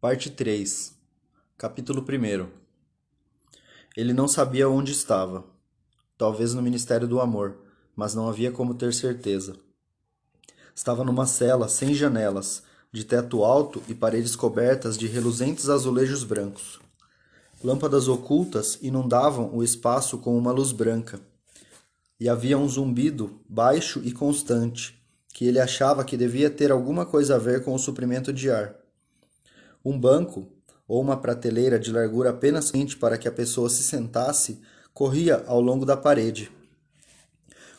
Parte 3 Capítulo 1 Ele não sabia onde estava. Talvez no Ministério do Amor, mas não havia como ter certeza. Estava numa cela sem janelas, de teto alto e paredes cobertas de reluzentes azulejos brancos. Lâmpadas ocultas inundavam o espaço com uma luz branca. E havia um zumbido baixo e constante, que ele achava que devia ter alguma coisa a ver com o suprimento de ar. Um banco, ou uma prateleira de largura apenas suficiente para que a pessoa se sentasse, corria ao longo da parede.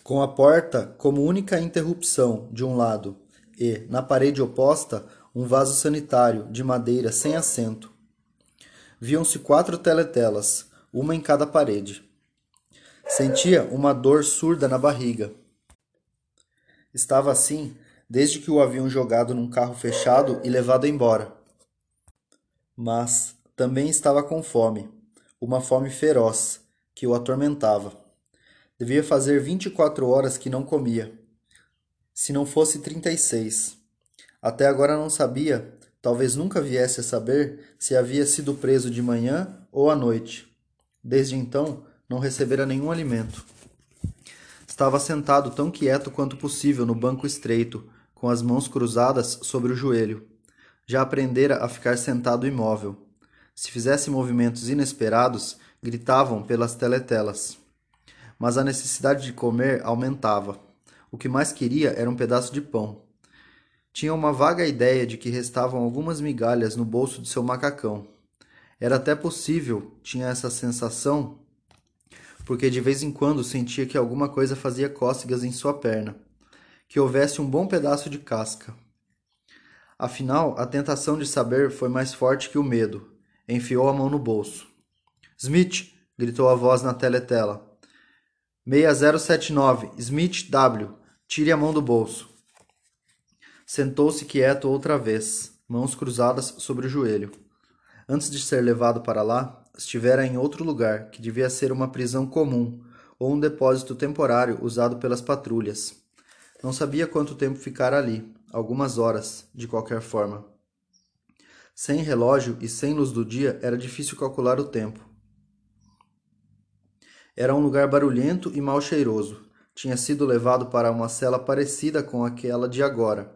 Com a porta como única interrupção de um lado e, na parede oposta, um vaso sanitário de madeira sem assento. Viam-se quatro teletelas, uma em cada parede. Sentia uma dor surda na barriga. Estava assim desde que o haviam jogado num carro fechado e levado embora. Mas também estava com fome, uma fome feroz, que o atormentava. Devia fazer vinte e quatro horas que não comia. Se não fosse trinta e seis. Até agora não sabia, talvez nunca viesse a saber, se havia sido preso de manhã ou à noite. Desde então, não recebera nenhum alimento. Estava sentado tão quieto quanto possível no banco estreito, com as mãos cruzadas sobre o joelho. Já aprendera a ficar sentado imóvel. Se fizesse movimentos inesperados, gritavam pelas teletelas. Mas a necessidade de comer aumentava. O que mais queria era um pedaço de pão. Tinha uma vaga ideia de que restavam algumas migalhas no bolso de seu macacão. Era até possível, tinha essa sensação, porque de vez em quando sentia que alguma coisa fazia cócegas em sua perna, que houvesse um bom pedaço de casca. Afinal, a tentação de saber foi mais forte que o medo. Enfiou a mão no bolso. Smith! gritou a voz na teletela. 6079, Smith W. Tire a mão do bolso. Sentou-se quieto outra vez, mãos cruzadas sobre o joelho. Antes de ser levado para lá, estivera em outro lugar, que devia ser uma prisão comum ou um depósito temporário usado pelas patrulhas. Não sabia quanto tempo ficara ali, algumas horas, de qualquer forma. Sem relógio e sem luz do dia era difícil calcular o tempo. Era um lugar barulhento e mal cheiroso. Tinha sido levado para uma cela parecida com aquela de agora.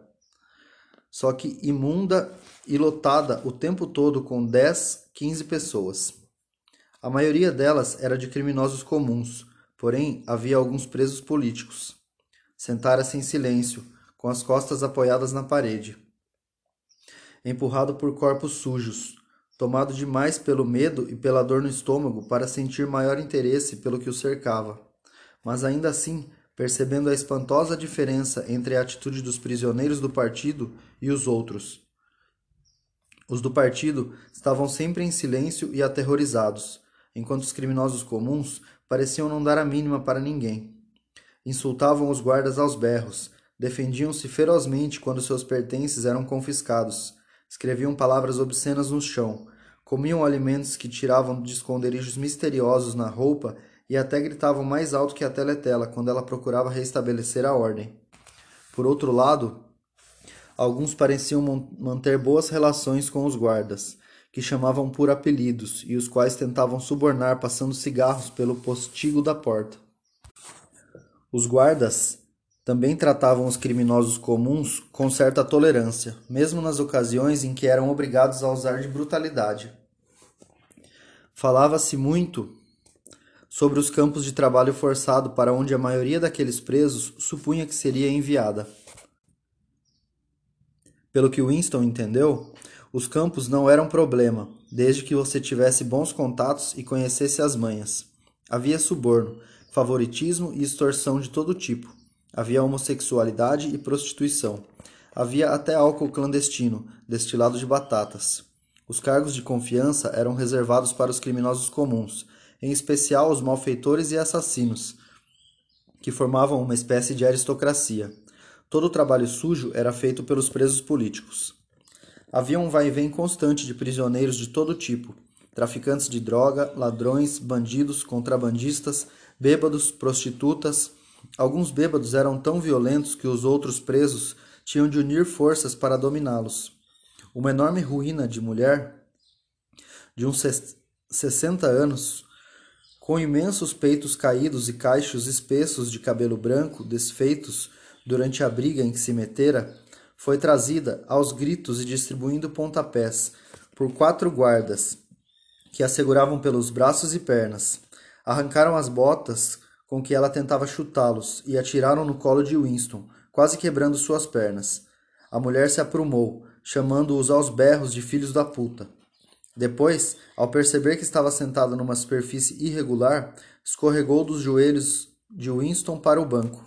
Só que imunda e lotada o tempo todo com 10, 15 pessoas. A maioria delas era de criminosos comuns, porém havia alguns presos políticos. Sentara-se em silêncio, com as costas apoiadas na parede. Empurrado por corpos sujos, tomado demais pelo medo e pela dor no estômago para sentir maior interesse pelo que o cercava, mas ainda assim percebendo a espantosa diferença entre a atitude dos prisioneiros do partido e os outros. Os do partido estavam sempre em silêncio e aterrorizados, enquanto os criminosos comuns pareciam não dar a mínima para ninguém. Insultavam os guardas aos berros, Defendiam-se ferozmente quando seus pertences eram confiscados. Escreviam palavras obscenas no chão. Comiam alimentos que tiravam de esconderijos misteriosos na roupa e até gritavam mais alto que a teletela quando ela procurava restabelecer a ordem. Por outro lado, alguns pareciam manter boas relações com os guardas, que chamavam por apelidos e os quais tentavam subornar passando cigarros pelo postigo da porta. Os guardas também tratavam os criminosos comuns com certa tolerância, mesmo nas ocasiões em que eram obrigados a usar de brutalidade. Falava-se muito sobre os campos de trabalho forçado para onde a maioria daqueles presos supunha que seria enviada. Pelo que Winston entendeu, os campos não eram problema, desde que você tivesse bons contatos e conhecesse as manhas. Havia suborno, favoritismo e extorsão de todo tipo Havia homossexualidade e prostituição. Havia até álcool clandestino, destilado de batatas. Os cargos de confiança eram reservados para os criminosos comuns, em especial os malfeitores e assassinos, que formavam uma espécie de aristocracia. Todo o trabalho sujo era feito pelos presos políticos. Havia um vai-vem constante de prisioneiros de todo tipo: traficantes de droga, ladrões, bandidos, contrabandistas, bêbados, prostitutas Alguns bêbados eram tão violentos que os outros presos tinham de unir forças para dominá-los. Uma enorme ruína de mulher de uns sessenta anos, com imensos peitos caídos e caixos espessos de cabelo branco desfeitos durante a briga em que se metera, foi trazida aos gritos e distribuindo pontapés por quatro guardas que a seguravam pelos braços e pernas. Arrancaram as botas com que ela tentava chutá-los e atiraram no colo de Winston, quase quebrando suas pernas. A mulher se aprumou, chamando-os aos berros de filhos da puta. Depois, ao perceber que estava sentada numa superfície irregular, escorregou dos joelhos de Winston para o banco.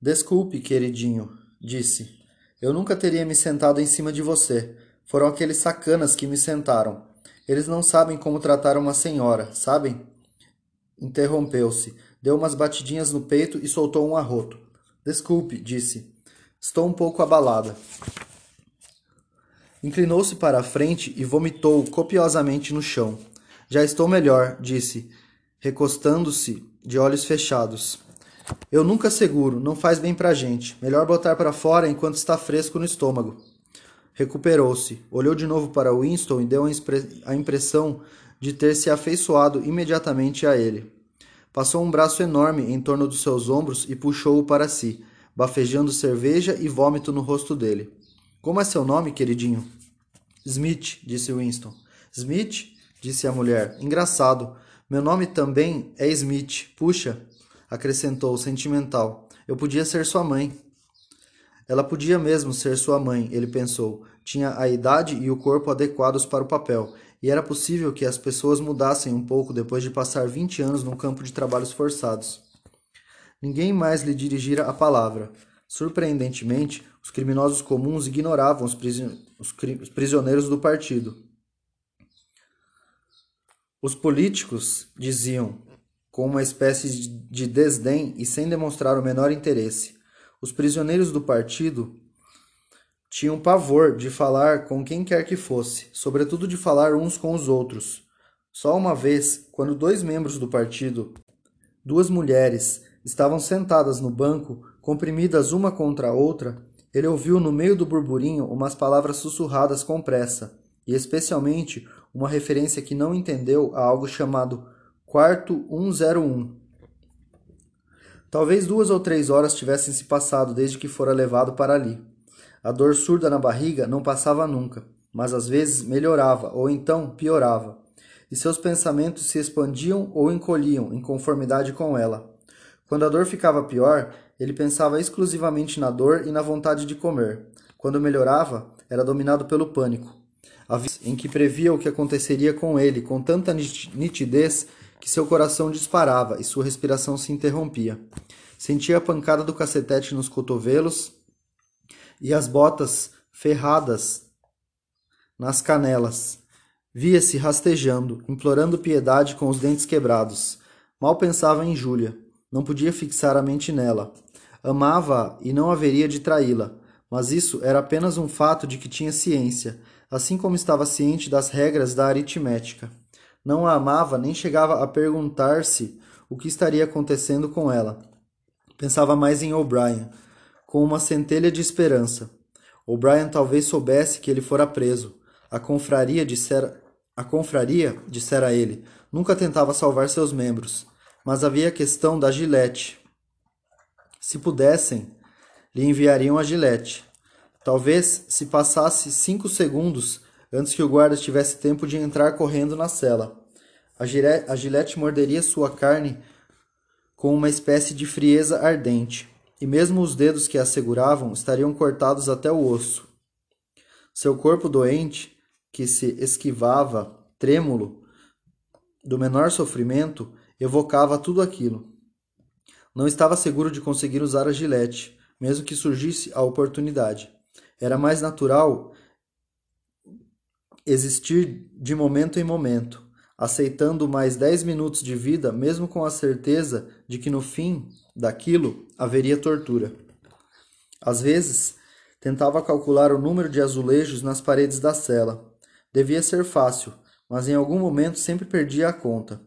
Desculpe, queridinho, disse. Eu nunca teria me sentado em cima de você. Foram aqueles sacanas que me sentaram. Eles não sabem como tratar uma senhora, sabem? Interrompeu-se, deu umas batidinhas no peito e soltou um arroto. Desculpe, disse. Estou um pouco abalada. Inclinou-se para a frente e vomitou copiosamente no chão. Já estou melhor, disse, recostando-se de olhos fechados. Eu nunca seguro, não faz bem pra gente. Melhor botar para fora enquanto está fresco no estômago. Recuperou-se, olhou de novo para Winston e deu a impressão de ter se afeiçoado imediatamente a ele. Passou um braço enorme em torno dos seus ombros e puxou-o para si, bafejando cerveja e vômito no rosto dele. Como é seu nome, queridinho? Smith, disse Winston. Smith? disse a mulher. Engraçado. Meu nome também é Smith. Puxa, acrescentou, sentimental. Eu podia ser sua mãe. Ela podia mesmo ser sua mãe, ele pensou. Tinha a idade e o corpo adequados para o papel, e era possível que as pessoas mudassem um pouco depois de passar vinte anos num campo de trabalhos forçados. Ninguém mais lhe dirigira a palavra. Surpreendentemente, os criminosos comuns ignoravam os, os prisioneiros do partido. Os políticos, diziam, com uma espécie de desdém e sem demonstrar o menor interesse. Os prisioneiros do partido tinham pavor de falar com quem quer que fosse, sobretudo de falar uns com os outros. Só uma vez, quando dois membros do partido, duas mulheres, estavam sentadas no banco, comprimidas uma contra a outra, ele ouviu no meio do burburinho umas palavras sussurradas com pressa, e especialmente uma referência que não entendeu a algo chamado Quarto 101. Talvez duas ou três horas tivessem se passado desde que fora levado para ali. A dor surda na barriga não passava nunca, mas às vezes melhorava ou então piorava, e seus pensamentos se expandiam ou encolhiam em conformidade com ela. Quando a dor ficava pior, ele pensava exclusivamente na dor e na vontade de comer. Quando melhorava, era dominado pelo pânico, em que previa o que aconteceria com ele com tanta nitidez que seu coração disparava e sua respiração se interrompia. Sentia a pancada do cacetete nos cotovelos e as botas ferradas nas canelas. Via-se rastejando, implorando piedade com os dentes quebrados. Mal pensava em Júlia. Não podia fixar a mente nela. Amava-a e não haveria de traí-la, mas isso era apenas um fato de que tinha ciência, assim como estava ciente das regras da aritmética. Não a amava nem chegava a perguntar-se o que estaria acontecendo com ela. Pensava mais em O'Brien, com uma centelha de esperança. O'Brien talvez soubesse que ele fora preso. A confraria dissera, a confraria, dissera ele, nunca tentava salvar seus membros, mas havia a questão da gilete. Se pudessem, lhe enviariam a gilete. Talvez se passasse cinco segundos antes que o guarda tivesse tempo de entrar correndo na cela. A gilete morderia sua carne com uma espécie de frieza ardente, e mesmo os dedos que a seguravam estariam cortados até o osso. Seu corpo doente, que se esquivava, trêmulo, do menor sofrimento, evocava tudo aquilo. Não estava seguro de conseguir usar a gilete, mesmo que surgisse a oportunidade. Era mais natural existir de momento em momento, aceitando mais dez minutos de vida, mesmo com a certeza de que no fim daquilo haveria tortura. Às vezes, tentava calcular o número de azulejos nas paredes da cela. Devia ser fácil, mas em algum momento sempre perdia a conta.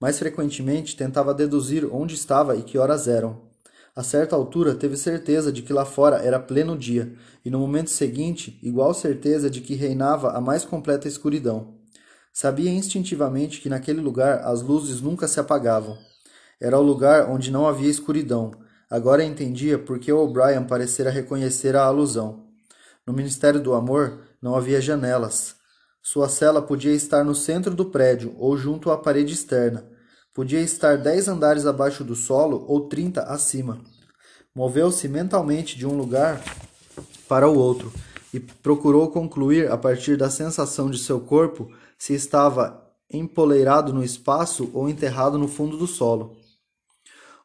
Mais frequentemente, tentava deduzir onde estava e que horas eram. A certa altura, teve certeza de que lá fora era pleno dia, e no momento seguinte, igual certeza de que reinava a mais completa escuridão. Sabia instintivamente que naquele lugar as luzes nunca se apagavam. Era o lugar onde não havia escuridão. Agora entendia por que O'Brien parecera reconhecer a alusão. No Ministério do Amor não havia janelas. Sua cela podia estar no centro do prédio ou junto à parede externa. Podia estar dez andares abaixo do solo ou trinta acima. Moveu-se mentalmente de um lugar para o outro e procurou concluir, a partir da sensação de seu corpo, se estava empoleirado no espaço ou enterrado no fundo do solo.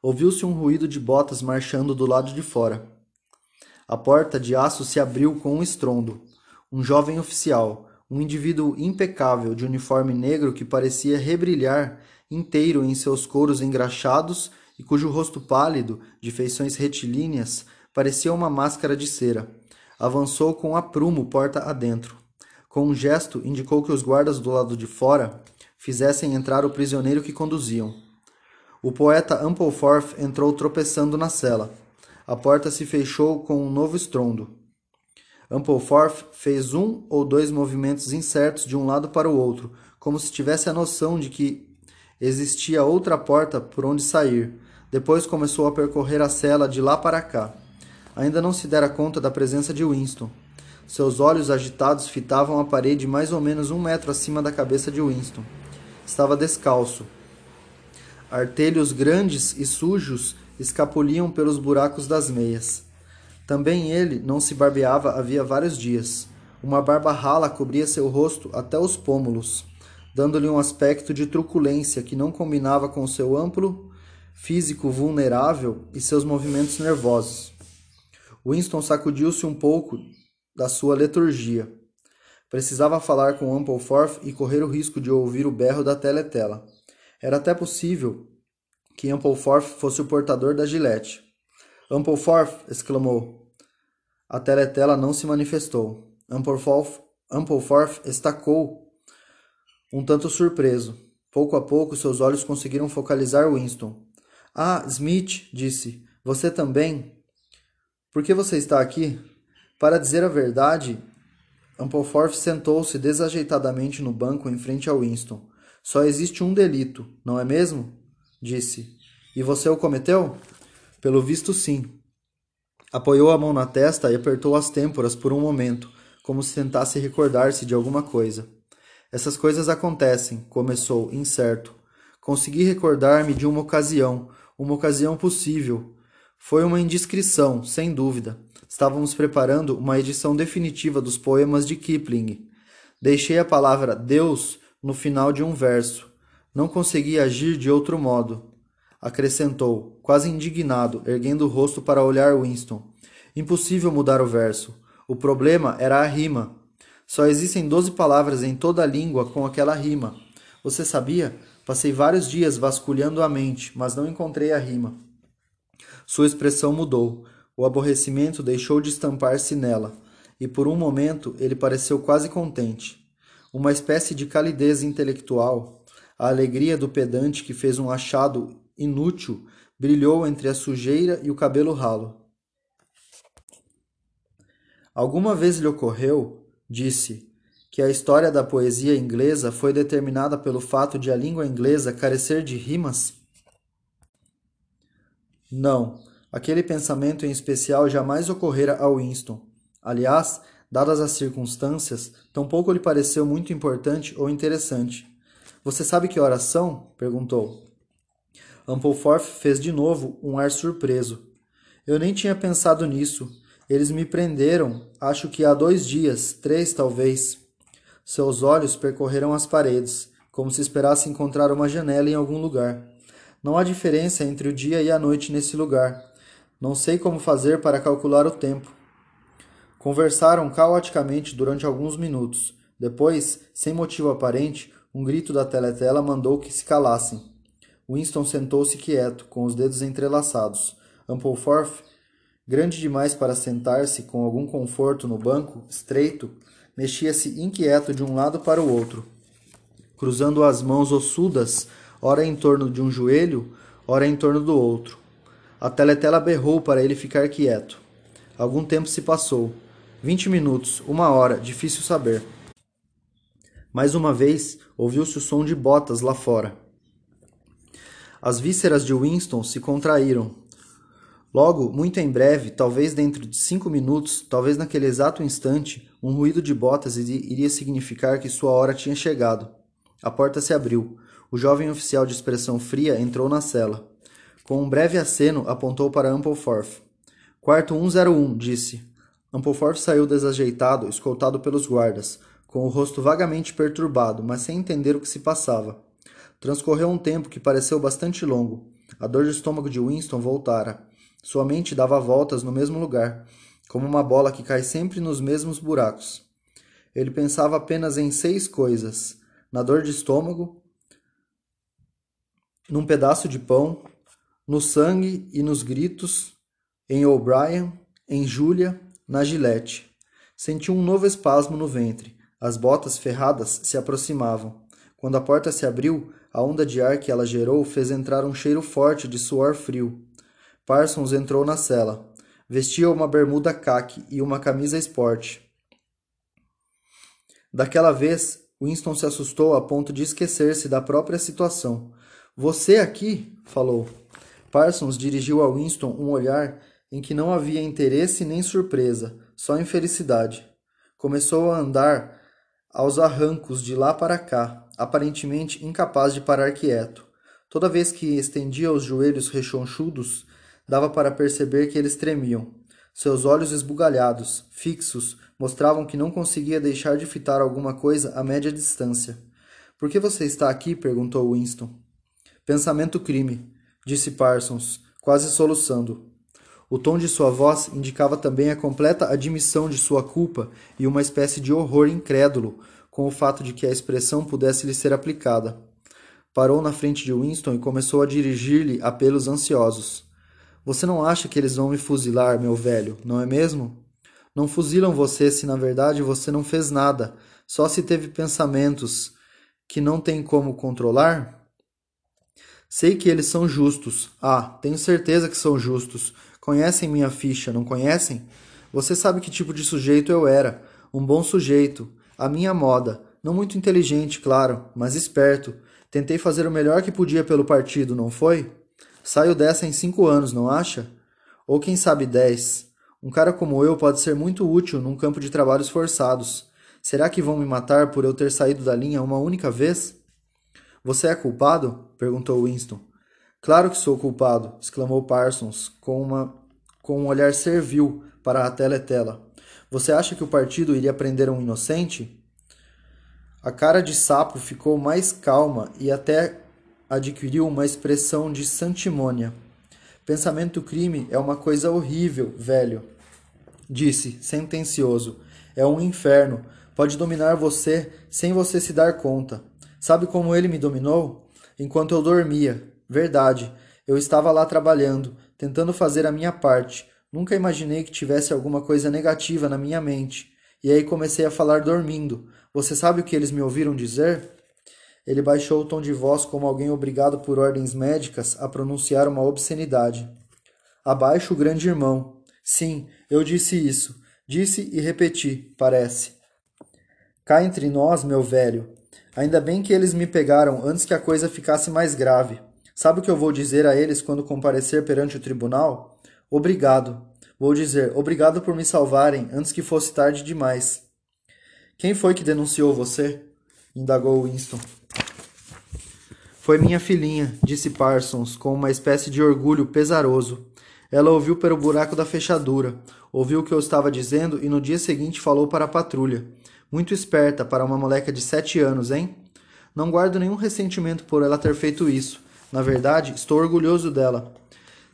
Ouviu-se um ruído de botas marchando do lado de fora. A porta de aço se abriu com um estrondo. Um jovem oficial, um indivíduo impecável de uniforme negro que parecia rebrilhar inteiro em seus couros engraxados e cujo rosto pálido, de feições retilíneas, parecia uma máscara de cera. Avançou com aprumo porta adentro. Com um gesto, indicou que os guardas do lado de fora fizessem entrar o prisioneiro que conduziam. O poeta Ampleforth entrou tropeçando na cela. A porta se fechou com um novo estrondo. Ampleforth fez um ou dois movimentos incertos de um lado para o outro, como se tivesse a noção de que existia outra porta por onde sair. Depois começou a percorrer a cela de lá para cá. Ainda não se dera conta da presença de Winston. Seus olhos agitados fitavam a parede mais ou menos um metro acima da cabeça de Winston. Estava descalço, Artelhos grandes e sujos escapuliam pelos buracos das meias. Também ele não se barbeava havia vários dias. Uma barba rala cobria seu rosto até os pômulos, dando-lhe um aspecto de truculência que não combinava com seu amplo físico vulnerável e seus movimentos nervosos. Winston sacudiu-se um pouco da sua leturgia. Precisava falar com Ampleforth e correr o risco de ouvir o berro da teletela. Era até possível que Ampleforth fosse o portador da gilete. Ampleforth! exclamou. A teletela não se manifestou. Ampleforth, Ampleforth estacou, um tanto surpreso. Pouco a pouco seus olhos conseguiram focalizar Winston. Ah, Smith, disse. Você também? Por que você está aqui? Para dizer a verdade, Ampleforth sentou-se desajeitadamente no banco em frente a Winston. Só existe um delito, não é mesmo? Disse. E você o cometeu? Pelo visto, sim. Apoiou a mão na testa e apertou as têmporas por um momento, como se tentasse recordar-se de alguma coisa. Essas coisas acontecem, começou, incerto. Consegui recordar-me de uma ocasião, uma ocasião possível. Foi uma indiscrição, sem dúvida. Estávamos preparando uma edição definitiva dos poemas de Kipling. Deixei a palavra Deus no final de um verso. Não conseguia agir de outro modo. Acrescentou, quase indignado, erguendo o rosto para olhar Winston. Impossível mudar o verso. O problema era a rima. Só existem doze palavras em toda a língua com aquela rima. Você sabia? Passei vários dias vasculhando a mente, mas não encontrei a rima. Sua expressão mudou. O aborrecimento deixou de estampar-se nela, e por um momento ele pareceu quase contente uma espécie de calidez intelectual, a alegria do pedante que fez um achado inútil brilhou entre a sujeira e o cabelo ralo. Alguma vez lhe ocorreu, disse, que a história da poesia inglesa foi determinada pelo fato de a língua inglesa carecer de rimas? Não, aquele pensamento em especial jamais ocorrera a Winston. Aliás, Dadas as circunstâncias, tampouco lhe pareceu muito importante ou interessante. Você sabe que horas são? perguntou. Ampleforth fez de novo um ar surpreso. Eu nem tinha pensado nisso. Eles me prenderam, acho que há dois dias, três talvez. Seus olhos percorreram as paredes, como se esperasse encontrar uma janela em algum lugar. Não há diferença entre o dia e a noite nesse lugar. Não sei como fazer para calcular o tempo. Conversaram caoticamente durante alguns minutos. Depois, sem motivo aparente, um grito da teletela mandou que se calassem. Winston sentou-se quieto, com os dedos entrelaçados. Ampleforth, grande demais para sentar-se com algum conforto no banco, estreito, mexia-se inquieto de um lado para o outro, cruzando as mãos ossudas, ora em torno de um joelho, ora em torno do outro. A teletela berrou para ele ficar quieto. Algum tempo se passou. Vinte minutos, uma hora, difícil saber. Mais uma vez, ouviu-se o som de botas lá fora. As vísceras de Winston se contraíram. Logo, muito em breve, talvez dentro de cinco minutos, talvez naquele exato instante, um ruído de botas iria significar que sua hora tinha chegado. A porta se abriu. O jovem oficial de expressão fria entrou na cela. Com um breve aceno, apontou para Ampleforth. Quarto 101, disse. Ampleforth saiu desajeitado, escoltado pelos guardas, com o rosto vagamente perturbado, mas sem entender o que se passava. Transcorreu um tempo que pareceu bastante longo. A dor de estômago de Winston voltara. Sua mente dava voltas no mesmo lugar, como uma bola que cai sempre nos mesmos buracos. Ele pensava apenas em seis coisas: na dor de estômago, num pedaço de pão, no sangue e nos gritos, em O'Brien, em Julia, na Gillette. Sentiu um novo espasmo no ventre. As botas ferradas se aproximavam. Quando a porta se abriu, a onda de ar que ela gerou fez entrar um cheiro forte de suor frio. Parsons entrou na cela. Vestia uma bermuda caque e uma camisa esporte. Daquela vez, Winston se assustou a ponto de esquecer-se da própria situação. Você aqui? falou. Parsons dirigiu a Winston um olhar em que não havia interesse nem surpresa, só infelicidade. Começou a andar aos arrancos de lá para cá, aparentemente incapaz de parar quieto. Toda vez que estendia os joelhos rechonchudos, dava para perceber que eles tremiam. Seus olhos esbugalhados, fixos, mostravam que não conseguia deixar de fitar alguma coisa a média distância. Por que você está aqui? perguntou Winston. Pensamento crime, disse Parsons, quase soluçando. O tom de sua voz indicava também a completa admissão de sua culpa e uma espécie de horror incrédulo com o fato de que a expressão pudesse lhe ser aplicada. Parou na frente de Winston e começou a dirigir-lhe apelos ansiosos. Você não acha que eles vão me fuzilar, meu velho, não é mesmo? Não fuzilam você se na verdade você não fez nada, só se teve pensamentos que não tem como controlar? Sei que eles são justos. Ah, tenho certeza que são justos. Conhecem minha ficha, não conhecem? Você sabe que tipo de sujeito eu era. Um bom sujeito. A minha moda. Não muito inteligente, claro, mas esperto. Tentei fazer o melhor que podia pelo partido, não foi? Saio dessa em cinco anos, não acha? Ou quem sabe dez. Um cara como eu pode ser muito útil num campo de trabalhos forçados. Será que vão me matar por eu ter saído da linha uma única vez? Você é culpado? Perguntou Winston. Claro que sou culpado, exclamou Parsons, com, uma, com um olhar servil para a teletela. Você acha que o partido iria prender um inocente? A cara de sapo ficou mais calma e até adquiriu uma expressão de santimônia. Pensamento crime é uma coisa horrível, velho. Disse, sentencioso. É um inferno. Pode dominar você sem você se dar conta. Sabe como ele me dominou? Enquanto eu dormia. Verdade. Eu estava lá trabalhando, tentando fazer a minha parte. Nunca imaginei que tivesse alguma coisa negativa na minha mente. E aí comecei a falar dormindo. Você sabe o que eles me ouviram dizer? Ele baixou o tom de voz como alguém obrigado por ordens médicas a pronunciar uma obscenidade. Abaixo o grande irmão. Sim, eu disse isso. Disse e repeti, parece. Cá entre nós, meu velho. Ainda bem que eles me pegaram antes que a coisa ficasse mais grave. Sabe o que eu vou dizer a eles quando comparecer perante o tribunal? Obrigado. Vou dizer obrigado por me salvarem antes que fosse tarde demais. Quem foi que denunciou você? indagou Winston. Foi minha filhinha, disse Parsons, com uma espécie de orgulho pesaroso. Ela ouviu pelo buraco da fechadura, ouviu o que eu estava dizendo e no dia seguinte falou para a patrulha. Muito esperta para uma moleca de sete anos, hein? Não guardo nenhum ressentimento por ela ter feito isso. Na verdade, estou orgulhoso dela.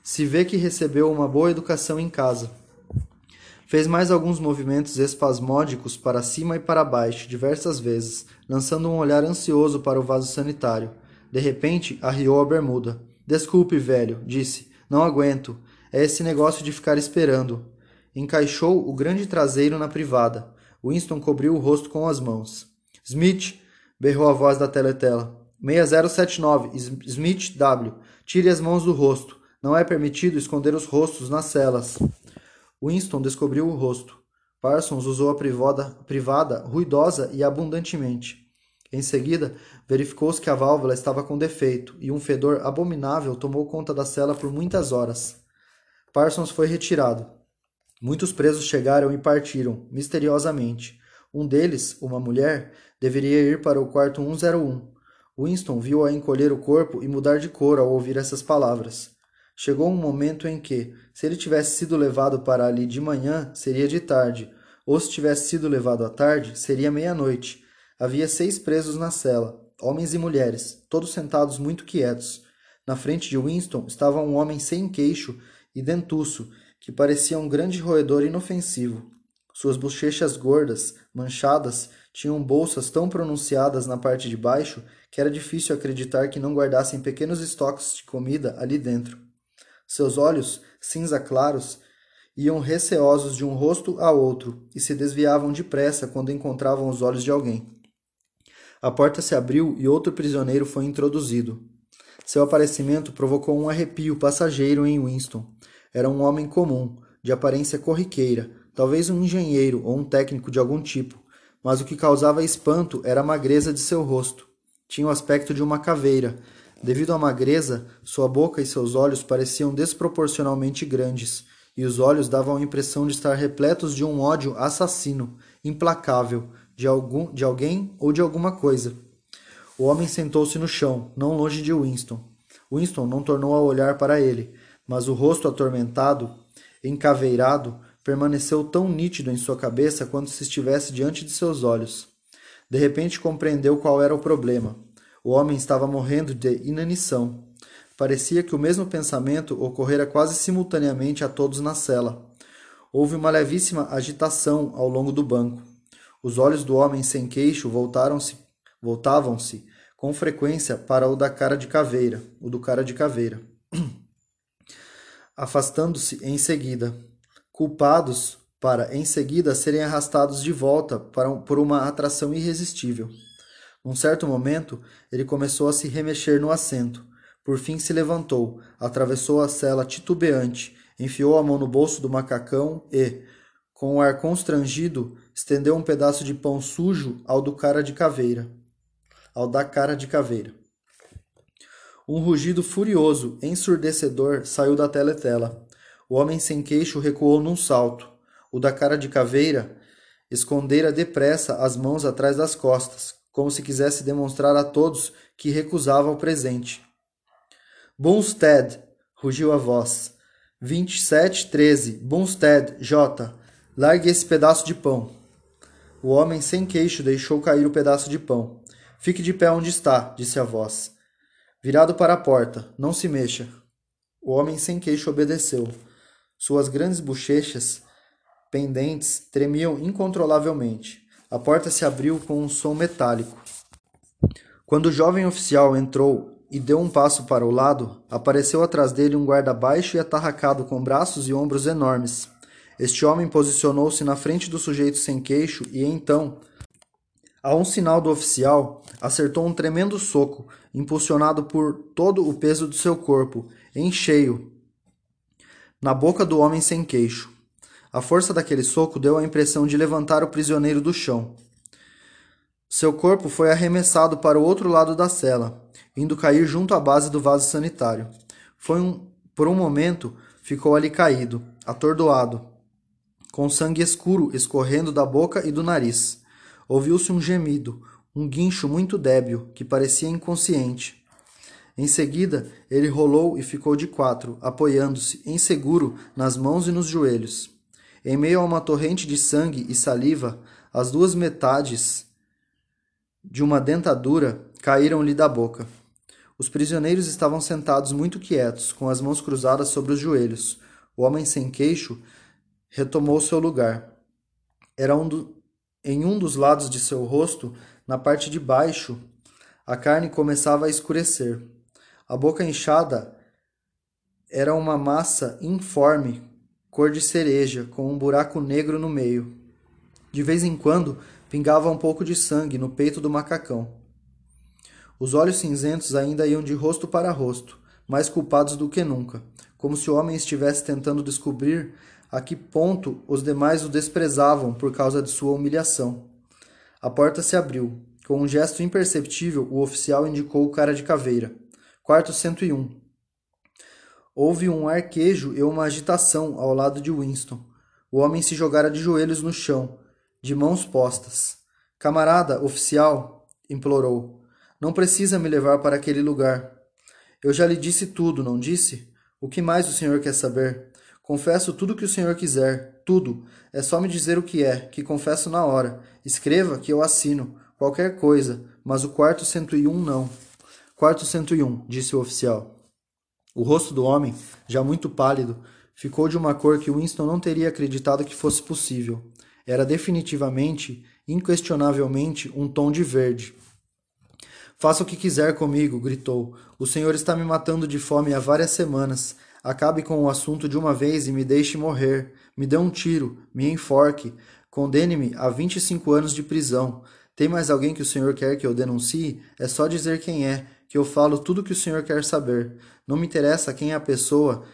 Se vê que recebeu uma boa educação em casa. Fez mais alguns movimentos espasmódicos para cima e para baixo diversas vezes, lançando um olhar ansioso para o vaso sanitário. De repente, arriou a bermuda. Desculpe, velho, disse. Não aguento. É esse negócio de ficar esperando. Encaixou o grande traseiro na privada. Winston cobriu o rosto com as mãos. Smith, berrou a voz da teletela. 6079, Smith W. Tire as mãos do rosto. Não é permitido esconder os rostos nas celas. Winston descobriu o rosto. Parsons usou a privada, privada ruidosa e abundantemente. Em seguida, verificou-se que a válvula estava com defeito e um fedor abominável tomou conta da cela por muitas horas. Parsons foi retirado. Muitos presos chegaram e partiram, misteriosamente. Um deles, uma mulher, deveria ir para o quarto 101. Winston viu-a encolher o corpo e mudar de cor ao ouvir essas palavras. Chegou um momento em que, se ele tivesse sido levado para ali de manhã, seria de tarde, ou se tivesse sido levado à tarde, seria meia-noite. Havia seis presos na cela, homens e mulheres, todos sentados muito quietos. Na frente de Winston estava um homem sem queixo e dentuço, que parecia um grande roedor inofensivo. Suas bochechas gordas, manchadas, tinham bolsas tão pronunciadas na parte de baixo que era difícil acreditar que não guardassem pequenos estoques de comida ali dentro. Seus olhos, cinza claros, iam receosos de um rosto a outro e se desviavam depressa quando encontravam os olhos de alguém. A porta se abriu e outro prisioneiro foi introduzido. Seu aparecimento provocou um arrepio passageiro em Winston. Era um homem comum, de aparência corriqueira, talvez um engenheiro ou um técnico de algum tipo, mas o que causava espanto era a magreza de seu rosto. Tinha o aspecto de uma caveira, Devido à magreza, sua boca e seus olhos pareciam desproporcionalmente grandes, e os olhos davam a impressão de estar repletos de um ódio assassino, implacável, de, algum, de alguém ou de alguma coisa. O homem sentou-se no chão, não longe de Winston. Winston não tornou a olhar para ele, mas o rosto atormentado, encaveirado, permaneceu tão nítido em sua cabeça quanto se estivesse diante de seus olhos. De repente compreendeu qual era o problema. O homem estava morrendo de inanição. Parecia que o mesmo pensamento ocorrera quase simultaneamente a todos na cela. Houve uma levíssima agitação ao longo do banco. Os olhos do homem sem queixo voltaram-se, voltavam-se com frequência para o da cara de caveira, o do cara de caveira. Afastando-se em seguida, culpados para em seguida serem arrastados de volta para, por uma atração irresistível. Num certo momento, ele começou a se remexer no assento. Por fim se levantou, atravessou a cela titubeante, enfiou a mão no bolso do macacão e, com o ar constrangido, estendeu um pedaço de pão sujo ao do cara de caveira. Ao da cara de caveira. Um rugido furioso, ensurdecedor, saiu da teletela. O homem sem queixo recuou num salto. O da cara de caveira escondera depressa as mãos atrás das costas, como se quisesse demonstrar a todos que recusava o presente. Bunstead, rugiu a voz. 2713, Bunstead, J. Largue esse pedaço de pão. O homem sem queixo deixou cair o pedaço de pão. Fique de pé onde está, disse a voz. Virado para a porta, não se mexa. O homem sem queixo obedeceu. Suas grandes bochechas pendentes tremiam incontrolavelmente. A porta se abriu com um som metálico. Quando o jovem oficial entrou e deu um passo para o lado, apareceu atrás dele um guarda baixo e atarracado com braços e ombros enormes. Este homem posicionou-se na frente do sujeito sem queixo e então, a um sinal do oficial, acertou um tremendo soco, impulsionado por todo o peso do seu corpo, em cheio, na boca do homem sem queixo. A força daquele soco deu a impressão de levantar o prisioneiro do chão. Seu corpo foi arremessado para o outro lado da cela, indo cair junto à base do vaso sanitário. Foi um, por um momento, ficou ali caído, atordoado, com sangue escuro escorrendo da boca e do nariz. Ouviu-se um gemido, um guincho muito débil, que parecia inconsciente. Em seguida, ele rolou e ficou de quatro, apoiando-se, inseguro, nas mãos e nos joelhos. Em meio a uma torrente de sangue e saliva, as duas metades de uma dentadura caíram-lhe da boca. Os prisioneiros estavam sentados muito quietos, com as mãos cruzadas sobre os joelhos. O homem sem queixo retomou seu lugar. Era um do... em um dos lados de seu rosto, na parte de baixo, a carne começava a escurecer. A boca inchada era uma massa informe cor de cereja, com um buraco negro no meio. De vez em quando, pingava um pouco de sangue no peito do macacão. Os olhos cinzentos ainda iam de rosto para rosto, mais culpados do que nunca, como se o homem estivesse tentando descobrir a que ponto os demais o desprezavam por causa de sua humilhação. A porta se abriu. Com um gesto imperceptível, o oficial indicou o cara de caveira. Quarto 101. Houve um arquejo e uma agitação ao lado de Winston. O homem se jogara de joelhos no chão, de mãos postas. Camarada, oficial, implorou. Não precisa me levar para aquele lugar. Eu já lhe disse tudo, não disse? O que mais o senhor quer saber? Confesso tudo o que o senhor quiser, tudo. É só me dizer o que é, que confesso na hora. Escreva que eu assino, qualquer coisa, mas o quarto 101 não. Quarto 101, disse o oficial. O rosto do homem, já muito pálido, ficou de uma cor que Winston não teria acreditado que fosse possível. Era definitivamente, inquestionavelmente, um tom de verde. Faça o que quiser comigo, gritou. O senhor está me matando de fome há várias semanas. Acabe com o assunto de uma vez e me deixe morrer. Me dê um tiro, me enforque. Condene-me a 25 anos de prisão. Tem mais alguém que o senhor quer que eu denuncie? É só dizer quem é, que eu falo tudo o que o senhor quer saber. Não me interessa quem é a pessoa,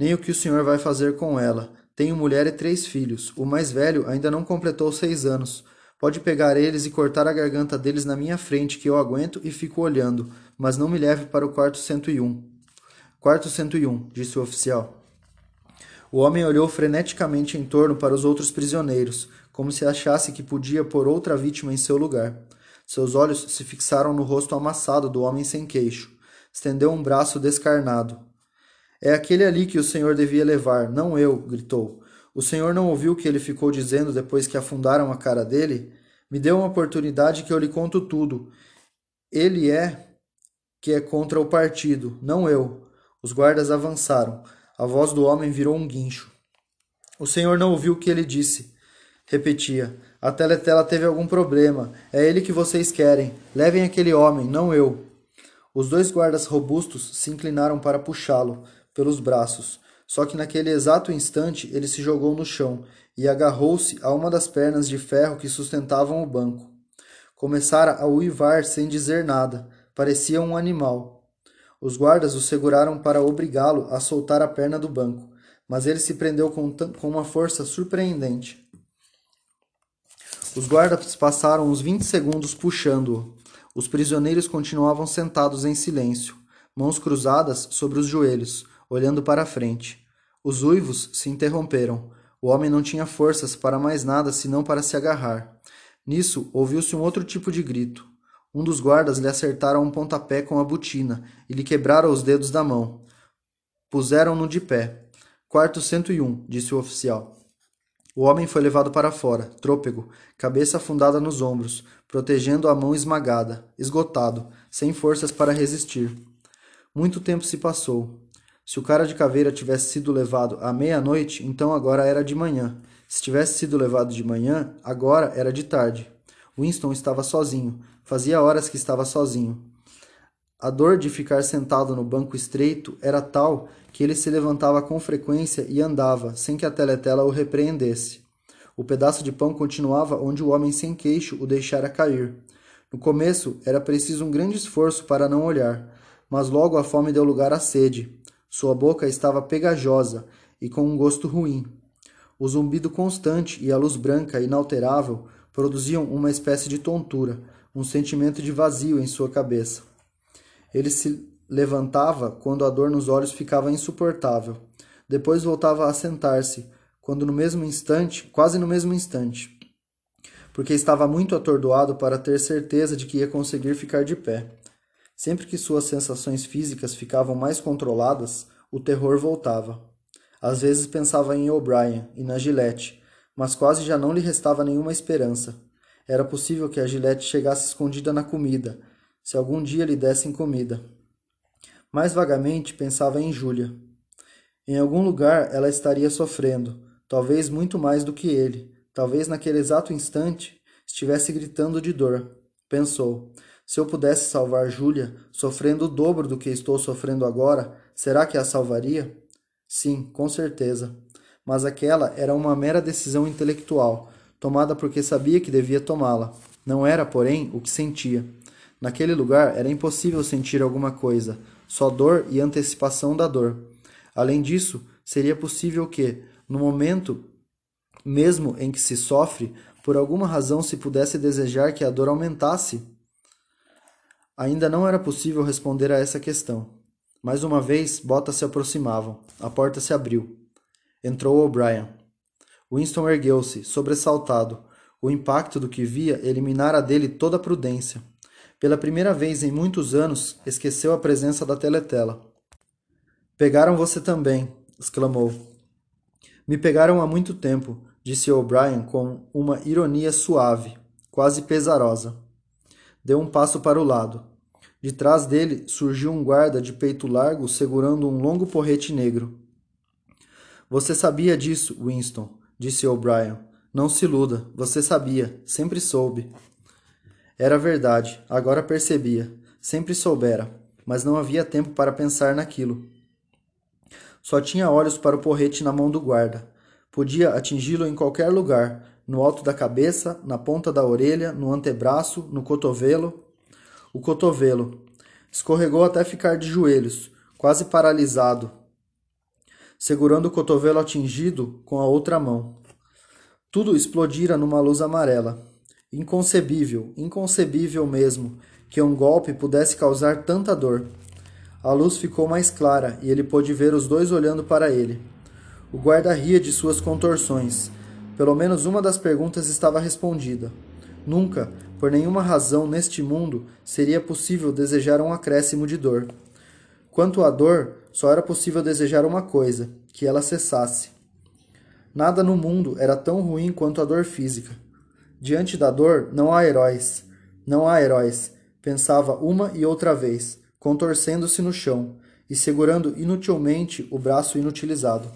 nem o que o senhor vai fazer com ela. Tenho mulher e três filhos. O mais velho ainda não completou seis anos. Pode pegar eles e cortar a garganta deles na minha frente, que eu aguento e fico olhando, mas não me leve para o quarto 101. Quarto 101, disse o oficial. O homem olhou freneticamente em torno para os outros prisioneiros, como se achasse que podia pôr outra vítima em seu lugar. Seus olhos se fixaram no rosto amassado do homem sem queixo. Estendeu um braço descarnado. É aquele ali que o senhor devia levar, não eu, gritou. O senhor não ouviu o que ele ficou dizendo depois que afundaram a cara dele? Me dê uma oportunidade que eu lhe conto tudo. Ele é que é contra o partido, não eu. Os guardas avançaram. A voz do homem virou um guincho. O senhor não ouviu o que ele disse. Repetia. A teletela teve algum problema. É ele que vocês querem. Levem aquele homem, não eu. Os dois guardas robustos se inclinaram para puxá-lo pelos braços. Só que naquele exato instante ele se jogou no chão e agarrou-se a uma das pernas de ferro que sustentavam o banco. Começara a uivar sem dizer nada, parecia um animal. Os guardas o seguraram para obrigá-lo a soltar a perna do banco, mas ele se prendeu com, com uma força surpreendente. Os guardas passaram uns vinte segundos puxando-o. Os prisioneiros continuavam sentados em silêncio, mãos cruzadas sobre os joelhos, olhando para a frente. Os uivos se interromperam. O homem não tinha forças para mais nada senão para se agarrar. Nisso, ouviu-se um outro tipo de grito. Um dos guardas lhe acertara um pontapé com a botina e lhe quebrara os dedos da mão. Puseram-no de pé. Quarto 101, disse o oficial. O homem foi levado para fora, trôpego, cabeça afundada nos ombros, protegendo a mão esmagada, esgotado, sem forças para resistir. Muito tempo se passou. Se o cara de caveira tivesse sido levado à meia-noite, então agora era de manhã. Se tivesse sido levado de manhã, agora era de tarde. Winston estava sozinho. Fazia horas que estava sozinho. A dor de ficar sentado no banco estreito era tal que ele se levantava com frequência e andava, sem que a teletela o repreendesse. O pedaço de pão continuava onde o homem sem queixo o deixara cair. No começo era preciso um grande esforço para não olhar, mas logo a fome deu lugar à sede. Sua boca estava pegajosa e com um gosto ruim. O zumbido constante e a luz branca inalterável produziam uma espécie de tontura, um sentimento de vazio em sua cabeça. Ele se levantava quando a dor nos olhos ficava insuportável. Depois voltava a sentar-se, quando no mesmo instante, quase no mesmo instante, porque estava muito atordoado para ter certeza de que ia conseguir ficar de pé. Sempre que suas sensações físicas ficavam mais controladas, o terror voltava. Às vezes pensava em O'Brien e na Gillette, mas quase já não lhe restava nenhuma esperança. Era possível que a Gillette chegasse escondida na comida, se algum dia lhe dessem comida. Mais vagamente pensava em Júlia. Em algum lugar ela estaria sofrendo, talvez muito mais do que ele. Talvez naquele exato instante estivesse gritando de dor. Pensou: se eu pudesse salvar Júlia, sofrendo o dobro do que estou sofrendo agora, será que a salvaria? Sim, com certeza. Mas aquela era uma mera decisão intelectual, tomada porque sabia que devia tomá-la. Não era, porém, o que sentia. Naquele lugar era impossível sentir alguma coisa, só dor e antecipação da dor. Além disso, seria possível que, no momento mesmo em que se sofre, por alguma razão se pudesse desejar que a dor aumentasse? Ainda não era possível responder a essa questão. Mais uma vez, botas se aproximavam. A porta se abriu. Entrou O'Brien. Winston ergueu-se, sobressaltado. O impacto do que via eliminara dele toda a prudência. Pela primeira vez em muitos anos, esqueceu a presença da teletela. Pegaram você também, exclamou. Me pegaram há muito tempo, disse O'Brien com uma ironia suave, quase pesarosa. Deu um passo para o lado. De trás dele surgiu um guarda de peito largo segurando um longo porrete negro. Você sabia disso, Winston, disse O'Brien. Não se iluda, você sabia, sempre soube. Era verdade, agora percebia. Sempre soubera, mas não havia tempo para pensar naquilo. Só tinha olhos para o porrete na mão do guarda. Podia atingi-lo em qualquer lugar, no alto da cabeça, na ponta da orelha, no antebraço, no cotovelo. O cotovelo. Escorregou até ficar de joelhos, quase paralisado, segurando o cotovelo atingido com a outra mão. Tudo explodira numa luz amarela. Inconcebível, inconcebível mesmo, que um golpe pudesse causar tanta dor. A luz ficou mais clara e ele pôde ver os dois olhando para ele. O guarda ria de suas contorções. Pelo menos uma das perguntas estava respondida. Nunca, por nenhuma razão neste mundo, seria possível desejar um acréscimo de dor. Quanto à dor, só era possível desejar uma coisa: que ela cessasse. Nada no mundo era tão ruim quanto a dor física. Diante da dor não há heróis. Não há heróis, pensava uma e outra vez, contorcendo-se no chão e segurando inutilmente o braço inutilizado.